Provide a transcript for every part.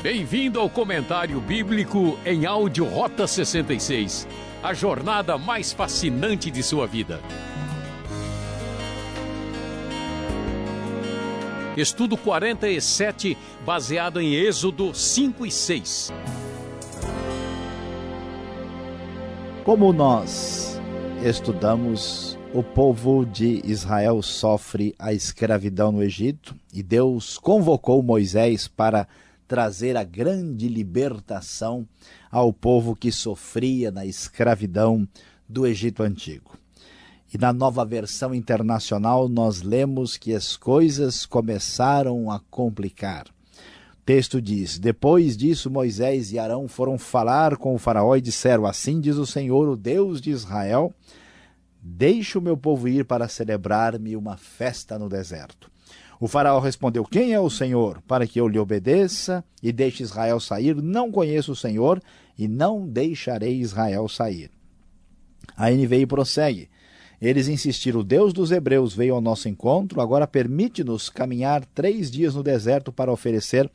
Bem-vindo ao comentário bíblico em áudio Rota 66, a jornada mais fascinante de sua vida. Estudo 47, baseado em Êxodo 5 e 6. Como nós estudamos, o povo de Israel sofre a escravidão no Egito e Deus convocou Moisés para trazer a grande libertação ao povo que sofria na escravidão do Egito Antigo. E na nova versão internacional nós lemos que as coisas começaram a complicar. O texto diz: Depois disso, Moisés e Arão foram falar com o Faraó e disseram: Assim diz o Senhor, o Deus de Israel: Deixe o meu povo ir para celebrar-me uma festa no deserto. O faraó respondeu: Quem é o Senhor para que eu lhe obedeça e deixe Israel sair? Não conheço o Senhor e não deixarei Israel sair. A NVI prossegue. Eles insistiram: Deus dos Hebreus veio ao nosso encontro, agora permite-nos caminhar três dias no deserto para oferecer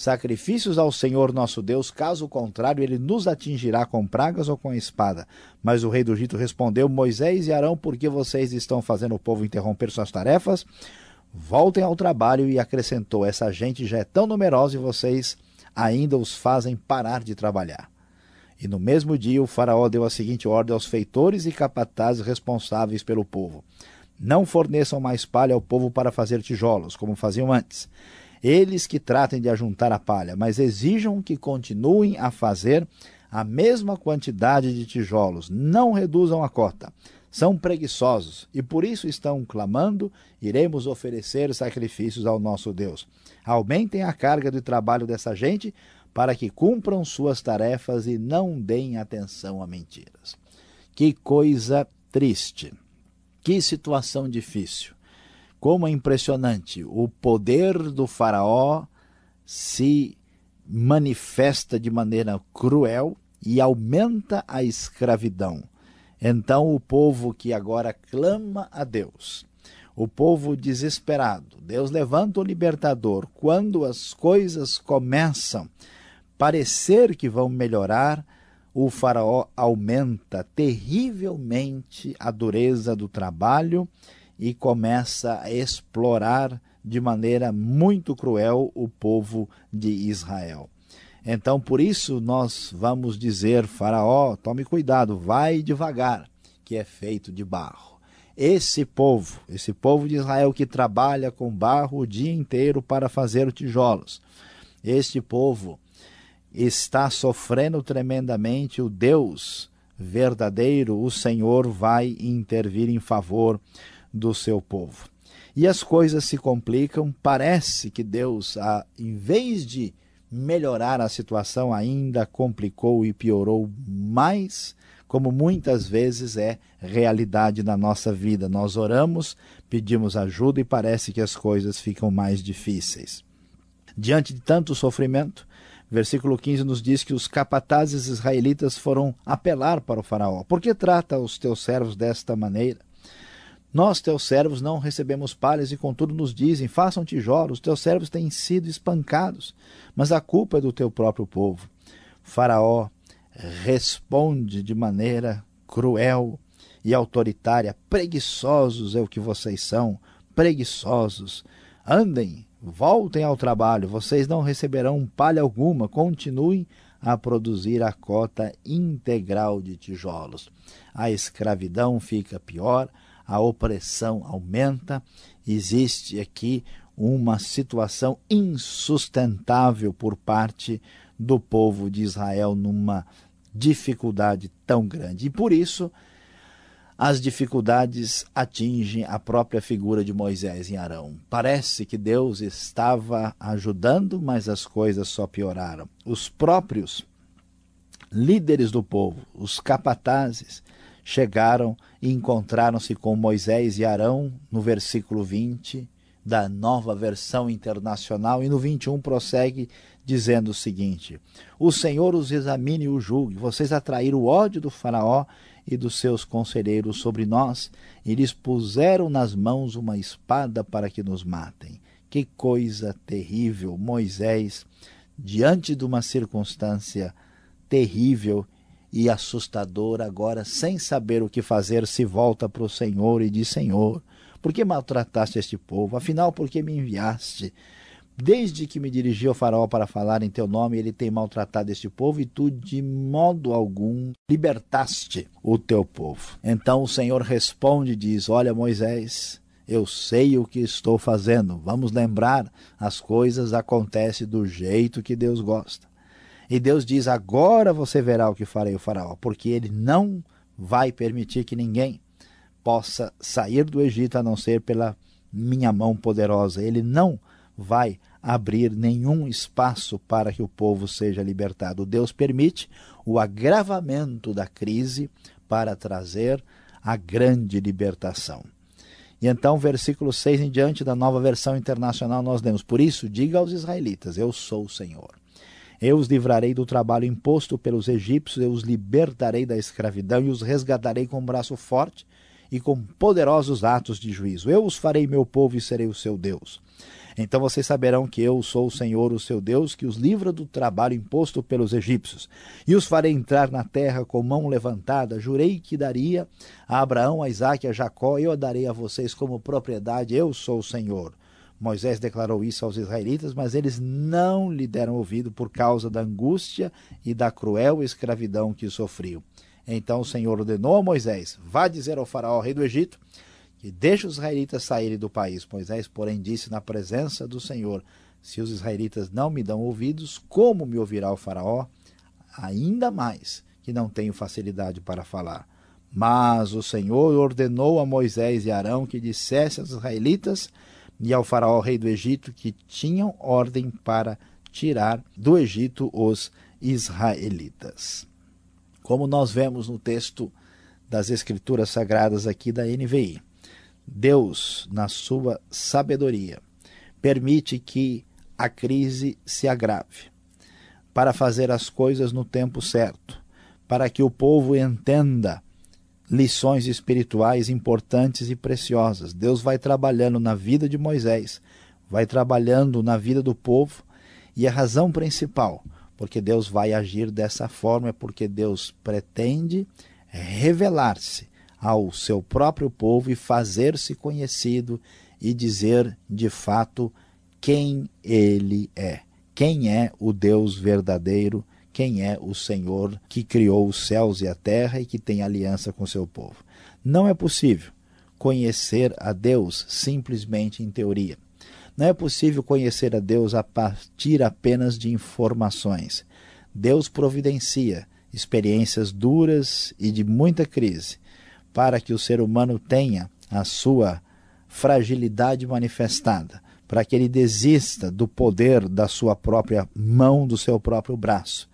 sacrifícios ao Senhor nosso Deus, caso contrário, ele nos atingirá com pragas ou com espada. Mas o rei do Egito respondeu: Moisés e Arão, por que vocês estão fazendo o povo interromper suas tarefas? Voltem ao trabalho e acrescentou: essa gente já é tão numerosa e vocês ainda os fazem parar de trabalhar. E no mesmo dia o faraó deu a seguinte ordem aos feitores e capatazes responsáveis pelo povo: Não forneçam mais palha ao povo para fazer tijolos, como faziam antes. Eles que tratem de ajuntar a palha, mas exijam que continuem a fazer a mesma quantidade de tijolos, não reduzam a cota são preguiçosos e por isso estão clamando: iremos oferecer sacrifícios ao nosso Deus. Aumentem a carga de trabalho dessa gente para que cumpram suas tarefas e não deem atenção a mentiras. Que coisa triste! Que situação difícil! Como é impressionante! O poder do Faraó se manifesta de maneira cruel e aumenta a escravidão. Então o povo que agora clama a Deus, o povo desesperado, Deus levanta o libertador. Quando as coisas começam parecer que vão melhorar, o faraó aumenta terrivelmente a dureza do trabalho e começa a explorar de maneira muito cruel o povo de Israel. Então, por isso, nós vamos dizer: Faraó, tome cuidado, vai devagar, que é feito de barro. Esse povo, esse povo de Israel que trabalha com barro o dia inteiro para fazer tijolos, este povo está sofrendo tremendamente. O Deus verdadeiro, o Senhor, vai intervir em favor do seu povo. E as coisas se complicam. Parece que Deus, em vez de melhorar a situação ainda complicou e piorou mais, como muitas vezes é realidade na nossa vida. Nós oramos, pedimos ajuda e parece que as coisas ficam mais difíceis. Diante de tanto sofrimento, versículo 15 nos diz que os capatazes israelitas foram apelar para o faraó. Por que trata os teus servos desta maneira? Nós, teus servos, não recebemos palhas e contudo nos dizem, façam tijolos, teus servos têm sido espancados, mas a culpa é do teu próprio povo. faraó responde de maneira cruel e autoritária, preguiçosos é o que vocês são, preguiçosos. Andem, voltem ao trabalho, vocês não receberão palha alguma, continuem a produzir a cota integral de tijolos. A escravidão fica pior, a opressão aumenta, existe aqui uma situação insustentável por parte do povo de Israel numa dificuldade tão grande. E por isso, as dificuldades atingem a própria figura de Moisés e Arão. Parece que Deus estava ajudando, mas as coisas só pioraram. Os próprios líderes do povo, os capatazes, chegaram e encontraram-se com Moisés e Arão, no versículo 20 da nova versão internacional, e no 21 prossegue dizendo o seguinte: O Senhor os examine e o julgue, vocês atraíram o ódio do Faraó e dos seus conselheiros sobre nós, e lhes puseram nas mãos uma espada para que nos matem. Que coisa terrível! Moisés diante de uma circunstância terrível e assustadora, agora, sem saber o que fazer, se volta para o Senhor e diz: Senhor, por que maltrataste este povo? Afinal, por que me enviaste? Desde que me dirigi ao faraó para falar em teu nome, ele tem maltratado este povo e tu de modo algum libertaste o teu povo. Então o Senhor responde e diz: Olha, Moisés, eu sei o que estou fazendo. Vamos lembrar, as coisas acontecem do jeito que Deus gosta. E Deus diz: Agora você verá o que farei o faraó, porque ele não vai permitir que ninguém possa sair do Egito a não ser pela minha mão poderosa. Ele não vai abrir nenhum espaço para que o povo seja libertado. Deus permite o agravamento da crise para trazer a grande libertação. E então, versículo 6 em diante da nova versão internacional, nós lemos: Por isso, diga aos israelitas: Eu sou o Senhor. Eu os livrarei do trabalho imposto pelos egípcios, eu os libertarei da escravidão e os resgatarei com um braço forte e com poderosos atos de juízo. Eu os farei meu povo e serei o seu Deus. Então vocês saberão que eu sou o Senhor, o seu Deus, que os livra do trabalho imposto pelos egípcios. E os farei entrar na terra com mão levantada. Jurei que daria a Abraão, a e a Jacó, eu a darei a vocês como propriedade. Eu sou o Senhor. Moisés declarou isso aos israelitas, mas eles não lhe deram ouvido por causa da angústia e da cruel escravidão que sofriam. Então o Senhor ordenou a Moisés: Vá dizer ao faraó, rei do Egito, que deixe os israelitas saírem do país. Moisés, porém, disse na presença do Senhor: Se os israelitas não me dão ouvidos, como me ouvirá o Faraó? Ainda mais que não tenho facilidade para falar. Mas o Senhor ordenou a Moisés e Arão que dissesse aos israelitas e ao Faraó, rei do Egito, que tinham ordem para tirar do Egito os israelitas. Como nós vemos no texto das Escrituras Sagradas aqui da NVI, Deus, na sua sabedoria, permite que a crise se agrave para fazer as coisas no tempo certo, para que o povo entenda lições espirituais importantes e preciosas. Deus vai trabalhando na vida de Moisés, vai trabalhando na vida do povo, e a razão principal porque Deus vai agir dessa forma é porque Deus pretende revelar-se ao seu próprio povo e fazer-se conhecido e dizer de fato quem ele é. Quem é o Deus verdadeiro, quem é o Senhor que criou os céus e a terra e que tem aliança com seu povo. Não é possível conhecer a Deus simplesmente em teoria. Não é possível conhecer a Deus a partir apenas de informações. Deus providencia experiências duras e de muita crise para que o ser humano tenha a sua fragilidade manifestada, para que ele desista do poder da sua própria mão, do seu próprio braço.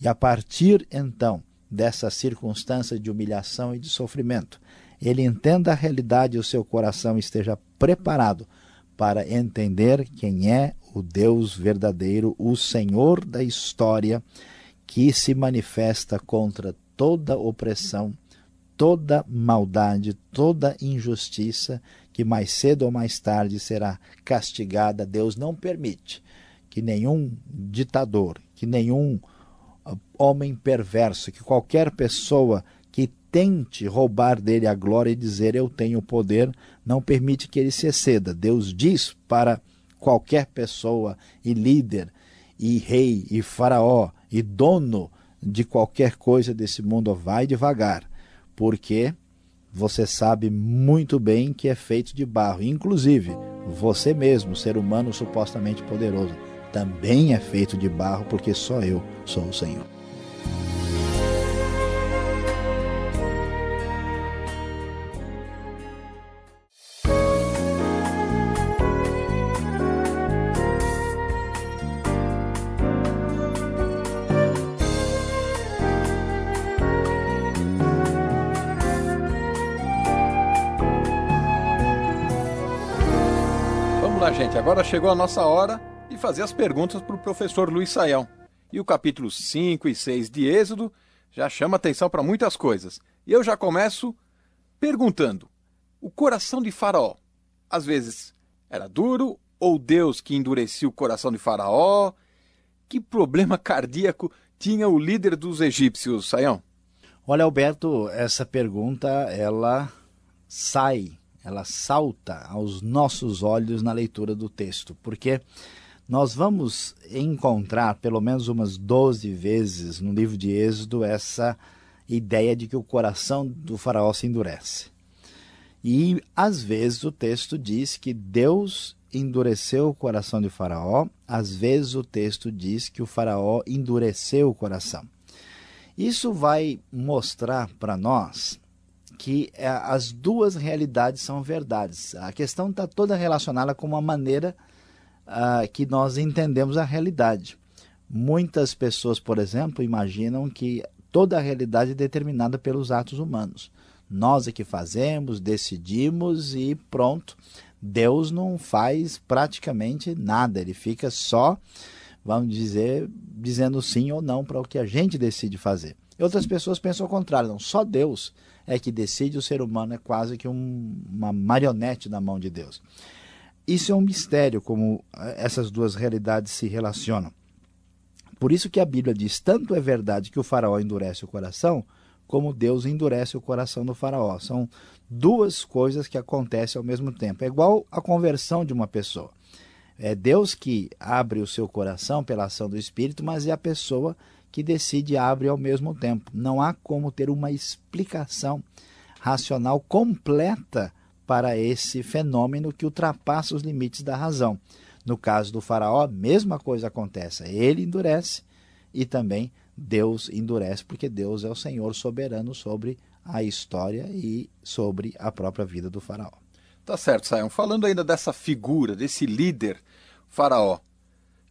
E a partir então dessa circunstância de humilhação e de sofrimento, ele entenda a realidade e o seu coração esteja preparado para entender quem é o Deus verdadeiro, o Senhor da história, que se manifesta contra toda opressão toda maldade, toda injustiça, que mais cedo ou mais tarde será castigada. Deus não permite que nenhum ditador, que nenhum ah, homem perverso, que qualquer pessoa que tente roubar dele a glória e dizer eu tenho poder, não permite que ele se exceda. Deus diz para qualquer pessoa e líder e rei e faraó e dono de qualquer coisa desse mundo, vai devagar porque você sabe muito bem que é feito de barro. Inclusive, você mesmo, ser humano supostamente poderoso, também é feito de barro, porque só eu sou o Senhor. Chegou a nossa hora de fazer as perguntas para o professor Luiz Saião. E o capítulo 5 e 6 de Êxodo já chama atenção para muitas coisas. E eu já começo perguntando: o coração de Faraó, às vezes era duro, ou Deus que endurecia o coração de Faraó? Que problema cardíaco tinha o líder dos egípcios, Saião? Olha, Alberto, essa pergunta ela sai, ela salta aos nossos olhos na leitura do texto, porque nós vamos encontrar pelo menos umas 12 vezes no livro de Êxodo essa ideia de que o coração do faraó se endurece. E às vezes o texto diz que Deus endureceu o coração de Faraó, às vezes o texto diz que o Faraó endureceu o coração. Isso vai mostrar para nós que é, as duas realidades são verdades. A questão está toda relacionada com uma maneira uh, que nós entendemos a realidade. Muitas pessoas, por exemplo, imaginam que toda a realidade é determinada pelos atos humanos. Nós é que fazemos, decidimos e pronto. Deus não faz praticamente nada, ele fica só, vamos dizer, dizendo sim ou não para o que a gente decide fazer. Outras pessoas pensam o contrário, não, só Deus é que decide, o ser humano é quase que um, uma marionete na mão de Deus. Isso é um mistério, como eh, essas duas realidades se relacionam. Por isso que a Bíblia diz: tanto é verdade que o faraó endurece o coração, como Deus endurece o coração do faraó. São duas coisas que acontecem ao mesmo tempo. É igual a conversão de uma pessoa. É Deus que abre o seu coração pela ação do Espírito, mas é a pessoa que decide abre ao mesmo tempo. Não há como ter uma explicação racional completa para esse fenômeno que ultrapassa os limites da razão. No caso do faraó, a mesma coisa acontece. Ele endurece e também Deus endurece, porque Deus é o Senhor soberano sobre a história e sobre a própria vida do faraó. Tá certo, Sayão. Falando ainda dessa figura, desse líder faraó,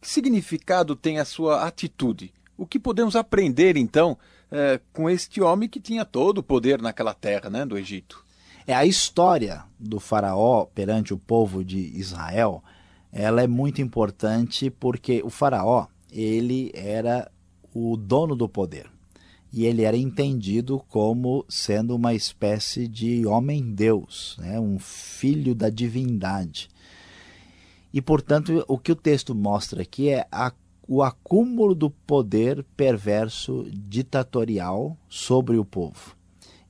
que significado tem a sua atitude? O que podemos aprender, então, é, com este homem que tinha todo o poder naquela terra, né, do Egito? É a história do faraó perante o povo de Israel, ela é muito importante porque o faraó, ele era o dono do poder. E ele era entendido como sendo uma espécie de homem-deus, né? um filho da divindade. E, portanto, o que o texto mostra aqui é a, o acúmulo do poder perverso ditatorial sobre o povo.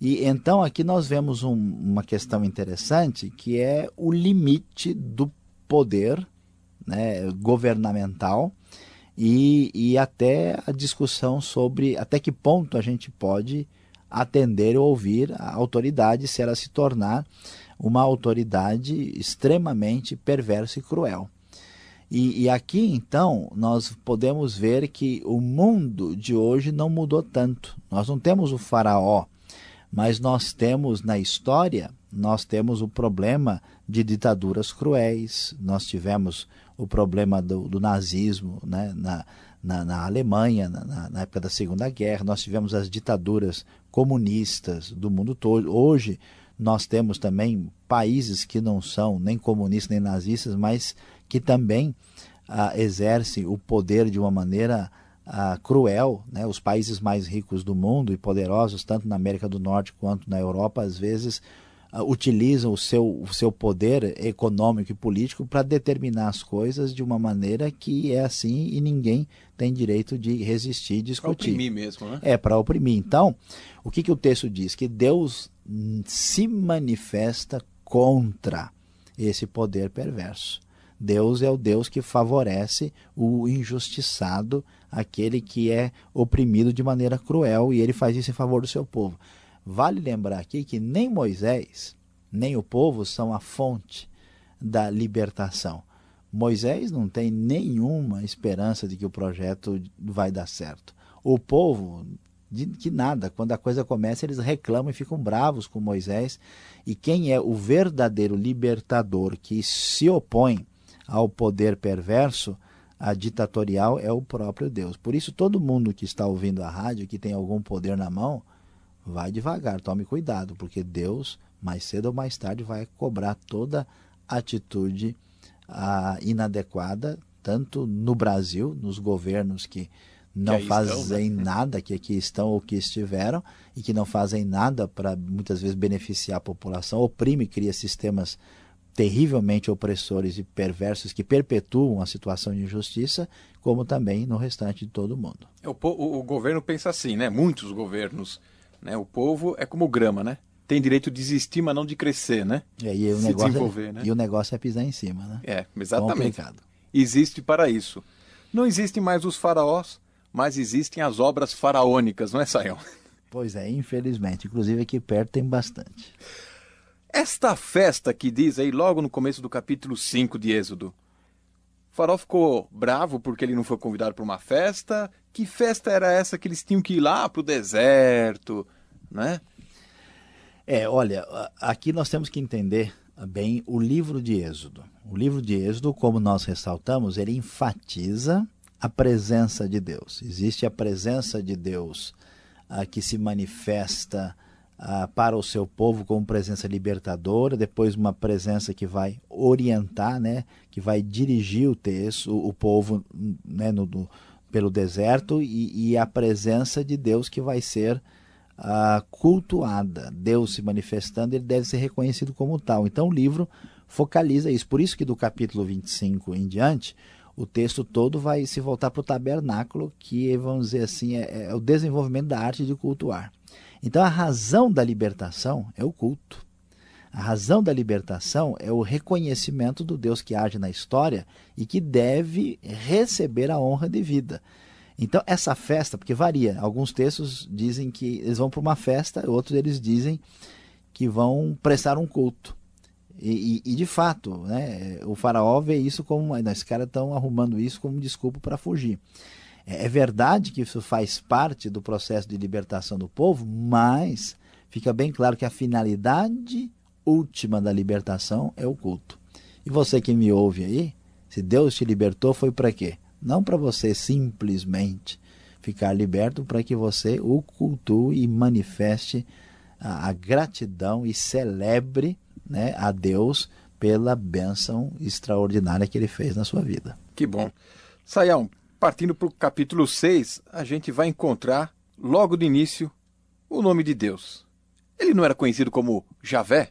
E então aqui nós vemos um, uma questão interessante que é o limite do poder né, governamental e, e até a discussão sobre até que ponto a gente pode atender ou ouvir a autoridade se ela se tornar uma autoridade extremamente perversa e cruel. E, e, aqui então nós podemos ver que o mundo de hoje não mudou tanto. Nós não temos o faraó, mas nós temos na história, nós temos o problema de ditaduras cruéis, nós tivemos o problema do, do nazismo né, na, na, na Alemanha, na, na, época da Segunda Guerra, nós tivemos as ditaduras comunistas do mundo todo. Hoje nós temos também países que não são nem comunistas nem nazistas, mas que também ah, exercem o poder de uma maneira ah, cruel. Né? Os países mais ricos do mundo e poderosos, tanto na América do Norte quanto na Europa, às vezes uh, utilizam o seu, o seu poder econômico e político para determinar as coisas de uma maneira que é assim e ninguém tem direito de resistir, discutir. Para oprimir mesmo, né? É, para oprimir. Então, o que, que o texto diz? Que Deus se manifesta contra esse poder perverso. Deus é o Deus que favorece o injustiçado, aquele que é oprimido de maneira cruel, e ele faz isso em favor do seu povo. Vale lembrar aqui que nem Moisés, nem o povo são a fonte da libertação. Moisés não tem nenhuma esperança de que o projeto vai dar certo. O povo, de que nada, quando a coisa começa, eles reclamam e ficam bravos com Moisés. E quem é o verdadeiro libertador que se opõe ao poder perverso, a ditatorial, é o próprio Deus. Por isso, todo mundo que está ouvindo a rádio, que tem algum poder na mão, vai devagar, tome cuidado, porque Deus, mais cedo ou mais tarde, vai cobrar toda atitude ah, inadequada, tanto no Brasil, nos governos que não que fazem estão, né? nada, que aqui estão ou que estiveram, e que não fazem nada para muitas vezes beneficiar a população, oprime, cria sistemas terrivelmente opressores e perversos que perpetuam a situação de injustiça, como também no restante de todo o mundo. É, o, o, o governo pensa assim, né? Muitos governos, né? O povo é como grama, né? Tem direito de existir, mas não de crescer, né? É, e, o Se negócio é desenvolver, é, né? e o negócio é pisar em cima, né? É, exatamente. Complicado. Existe para isso. Não existem mais os faraós, mas existem as obras faraônicas, não é, Sayão? Pois é, infelizmente. Inclusive aqui perto tem bastante. Esta festa que diz aí logo no começo do capítulo 5 de Êxodo. O farol ficou bravo porque ele não foi convidado para uma festa. Que festa era essa que eles tinham que ir lá para o deserto, né? É, olha, aqui nós temos que entender bem o livro de Êxodo. O livro de Êxodo, como nós ressaltamos, ele enfatiza a presença de Deus. Existe a presença de Deus a que se manifesta ah, para o seu povo como presença libertadora, depois uma presença que vai orientar, né, que vai dirigir o texto, o, povo né, no, no, pelo deserto, e, e, a presença de Deus que vai ser ah, cultuada. Deus se manifestando, ele deve ser reconhecido como tal. Então o livro focaliza isso. Por isso que do capítulo 25 em diante, o texto todo vai se voltar para o tabernáculo, que, vamos dizer assim, é, é o desenvolvimento da arte de cultuar. Então a razão da libertação é o culto. A razão da libertação é o reconhecimento do Deus que age na história e que deve receber a honra de vida. Então, essa festa, porque varia, alguns textos dizem que eles vão para uma festa, outros eles dizem que vão prestar um culto. E, e, e de fato, né, o faraó vê isso como. Esses caras estão arrumando isso como desculpa para fugir. É, é verdade que isso faz parte do processo de libertação do povo, mas fica bem claro que a finalidade última da libertação é o culto. E você que me ouve aí, se Deus te libertou, foi para quê? Não para você simplesmente ficar liberto, para que você o cultue e manifeste a, a gratidão e celebre né, a Deus pela bênção extraordinária que ele fez na sua vida. Que bom. Saião, partindo para o capítulo 6, a gente vai encontrar, logo de início, o nome de Deus. Ele não era conhecido como Javé?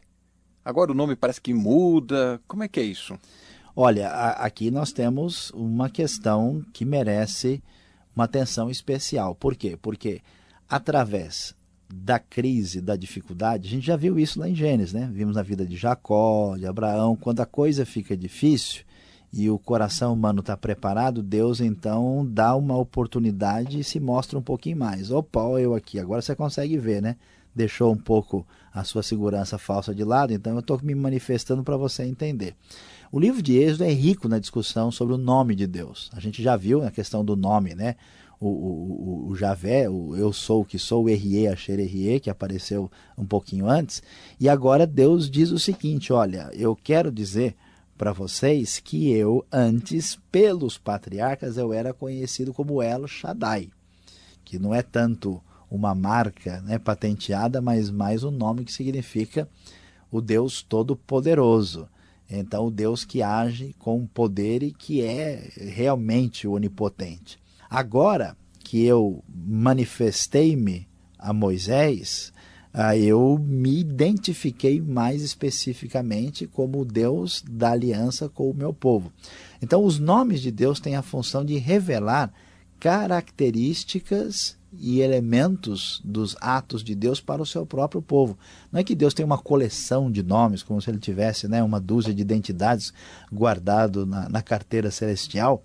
Agora o nome parece que muda. Como é que é isso? Olha, a, aqui nós temos uma questão que merece uma atenção especial. Por quê? Porque através da crise, da dificuldade, a gente já viu isso lá em Gênesis, né? Vimos na vida de Jacó, de Abraão, quando a coisa fica difícil, e o coração humano está preparado, Deus então dá uma oportunidade e se mostra um pouquinho mais. Opa, eu aqui, agora você consegue ver, né? Deixou um pouco a sua segurança falsa de lado, então eu estou me manifestando para você entender. O livro de Êxodo é rico na discussão sobre o nome de Deus. A gente já viu a questão do nome, né? O, o, o, Javé, o Eu Sou o que Sou, o Errie, a Xererie, que apareceu um pouquinho antes. E agora Deus diz o seguinte: olha, eu quero dizer para vocês que eu, antes, pelos patriarcas, eu era conhecido como El Shaddai, que não é tanto uma marca né, patenteada, mas mais um nome que significa o Deus Todo-Poderoso. Então, o Deus que age com poder e que é realmente onipotente. Agora que eu manifestei-me a Moisés, ah, eu me identifiquei mais especificamente como Deus da aliança com o meu povo. Então, os nomes de Deus têm a função de revelar características e elementos dos atos de Deus para o seu próprio povo. Não é que Deus tem uma coleção de nomes, como se ele tivesse né, uma dúzia de identidades guardado na, na carteira celestial,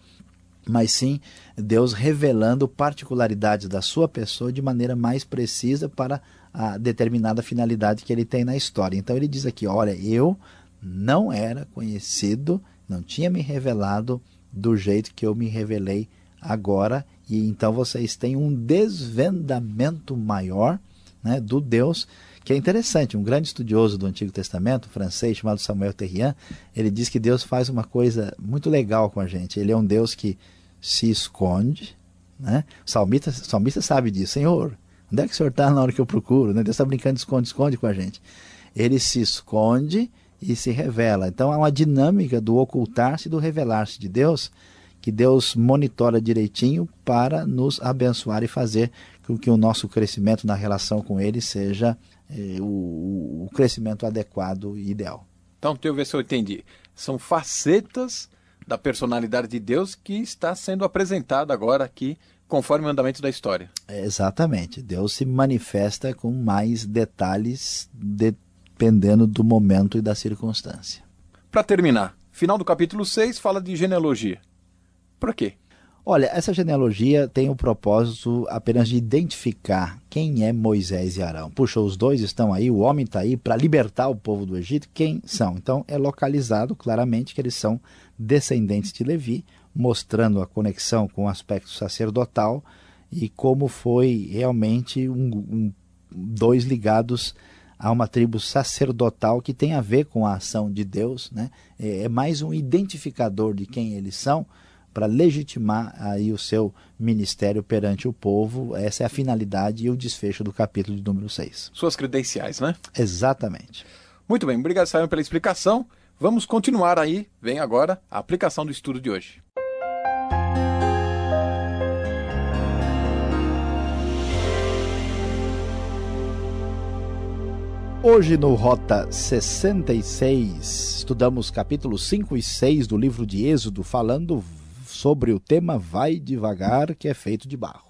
mas sim Deus revelando particularidades da sua pessoa de maneira mais precisa para a determinada finalidade que ele tem na história. Então ele diz aqui: olha, eu não era conhecido, não tinha me revelado do jeito que eu me revelei agora, e então vocês têm um desvendamento maior né, do Deus que é interessante. Um grande estudioso do Antigo Testamento, francês, chamado Samuel Terrian, ele diz que Deus faz uma coisa muito legal com a gente. Ele é um Deus que se esconde. Né? O salmista, o salmista sabe disso. Senhor, Onde é que o senhor está na hora que eu procuro? Né? Deus está brincando de esconde-esconde com a gente. Ele se esconde e se revela. Então há uma dinâmica do ocultar-se e do revelar-se de Deus, que Deus monitora direitinho para nos abençoar e fazer com que o nosso crescimento na relação com Ele seja eh, o, o crescimento adequado e ideal. Então, deixa eu ver se eu entendi. São facetas da personalidade de Deus que está sendo apresentada agora aqui, conforme o andamento da história. É, exatamente. Deus se manifesta com mais detalhes dependendo do momento e da circunstância. Para terminar, final do capítulo 6 fala de genealogia. Por quê? Olha, essa genealogia tem o propósito apenas de identificar quem é Moisés e Arão. Puxa, os dois estão aí, o homem está aí para libertar o povo do Egito. Quem são? Então é localizado claramente que eles são descendentes de Levi, mostrando a conexão com o aspecto sacerdotal e como foi realmente um, um, dois ligados a uma tribo sacerdotal que tem a ver com a ação de Deus, né? é, é mais um identificador de quem eles são para legitimar aí o seu ministério perante o povo. Essa é a finalidade e o desfecho do capítulo de número 6. Suas credenciais, né? Exatamente. Muito bem, obrigado, Simon, pela explicação. Vamos continuar aí. Vem agora a aplicação do estudo de hoje. Hoje no Rota 66, estudamos capítulos 5 e 6 do livro de Êxodo, falando sobre o tema Vai Devagar, que é feito de barro.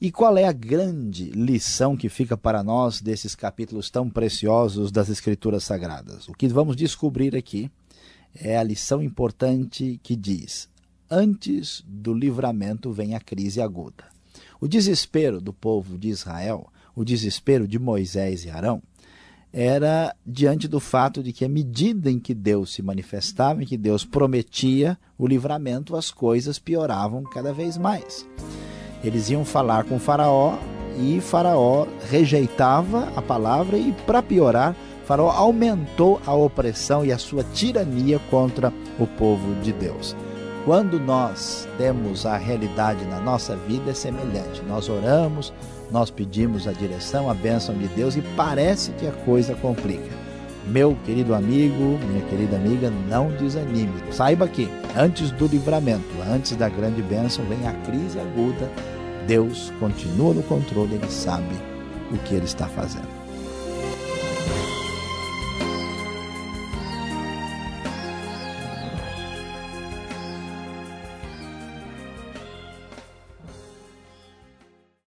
E qual é a grande lição que fica para nós desses capítulos tão preciosos das Escrituras Sagradas? O que vamos descobrir aqui é a lição importante que diz: antes do livramento vem a crise aguda. O desespero do povo de Israel, o desespero de Moisés e Arão, era diante do fato de que, à medida em que Deus se manifestava, em que Deus prometia o livramento, as coisas pioravam cada vez mais. Eles iam falar com Faraó e Faraó rejeitava a palavra, e, para piorar, Faraó aumentou a opressão e a sua tirania contra o povo de Deus. Quando nós temos a realidade na nossa vida é semelhante. Nós oramos, nós pedimos a direção, a bênção de Deus e parece que a coisa complica. Meu querido amigo, minha querida amiga, não desanime. Saiba que antes do livramento, antes da grande bênção, vem a crise aguda. Deus continua no controle, ele sabe o que ele está fazendo.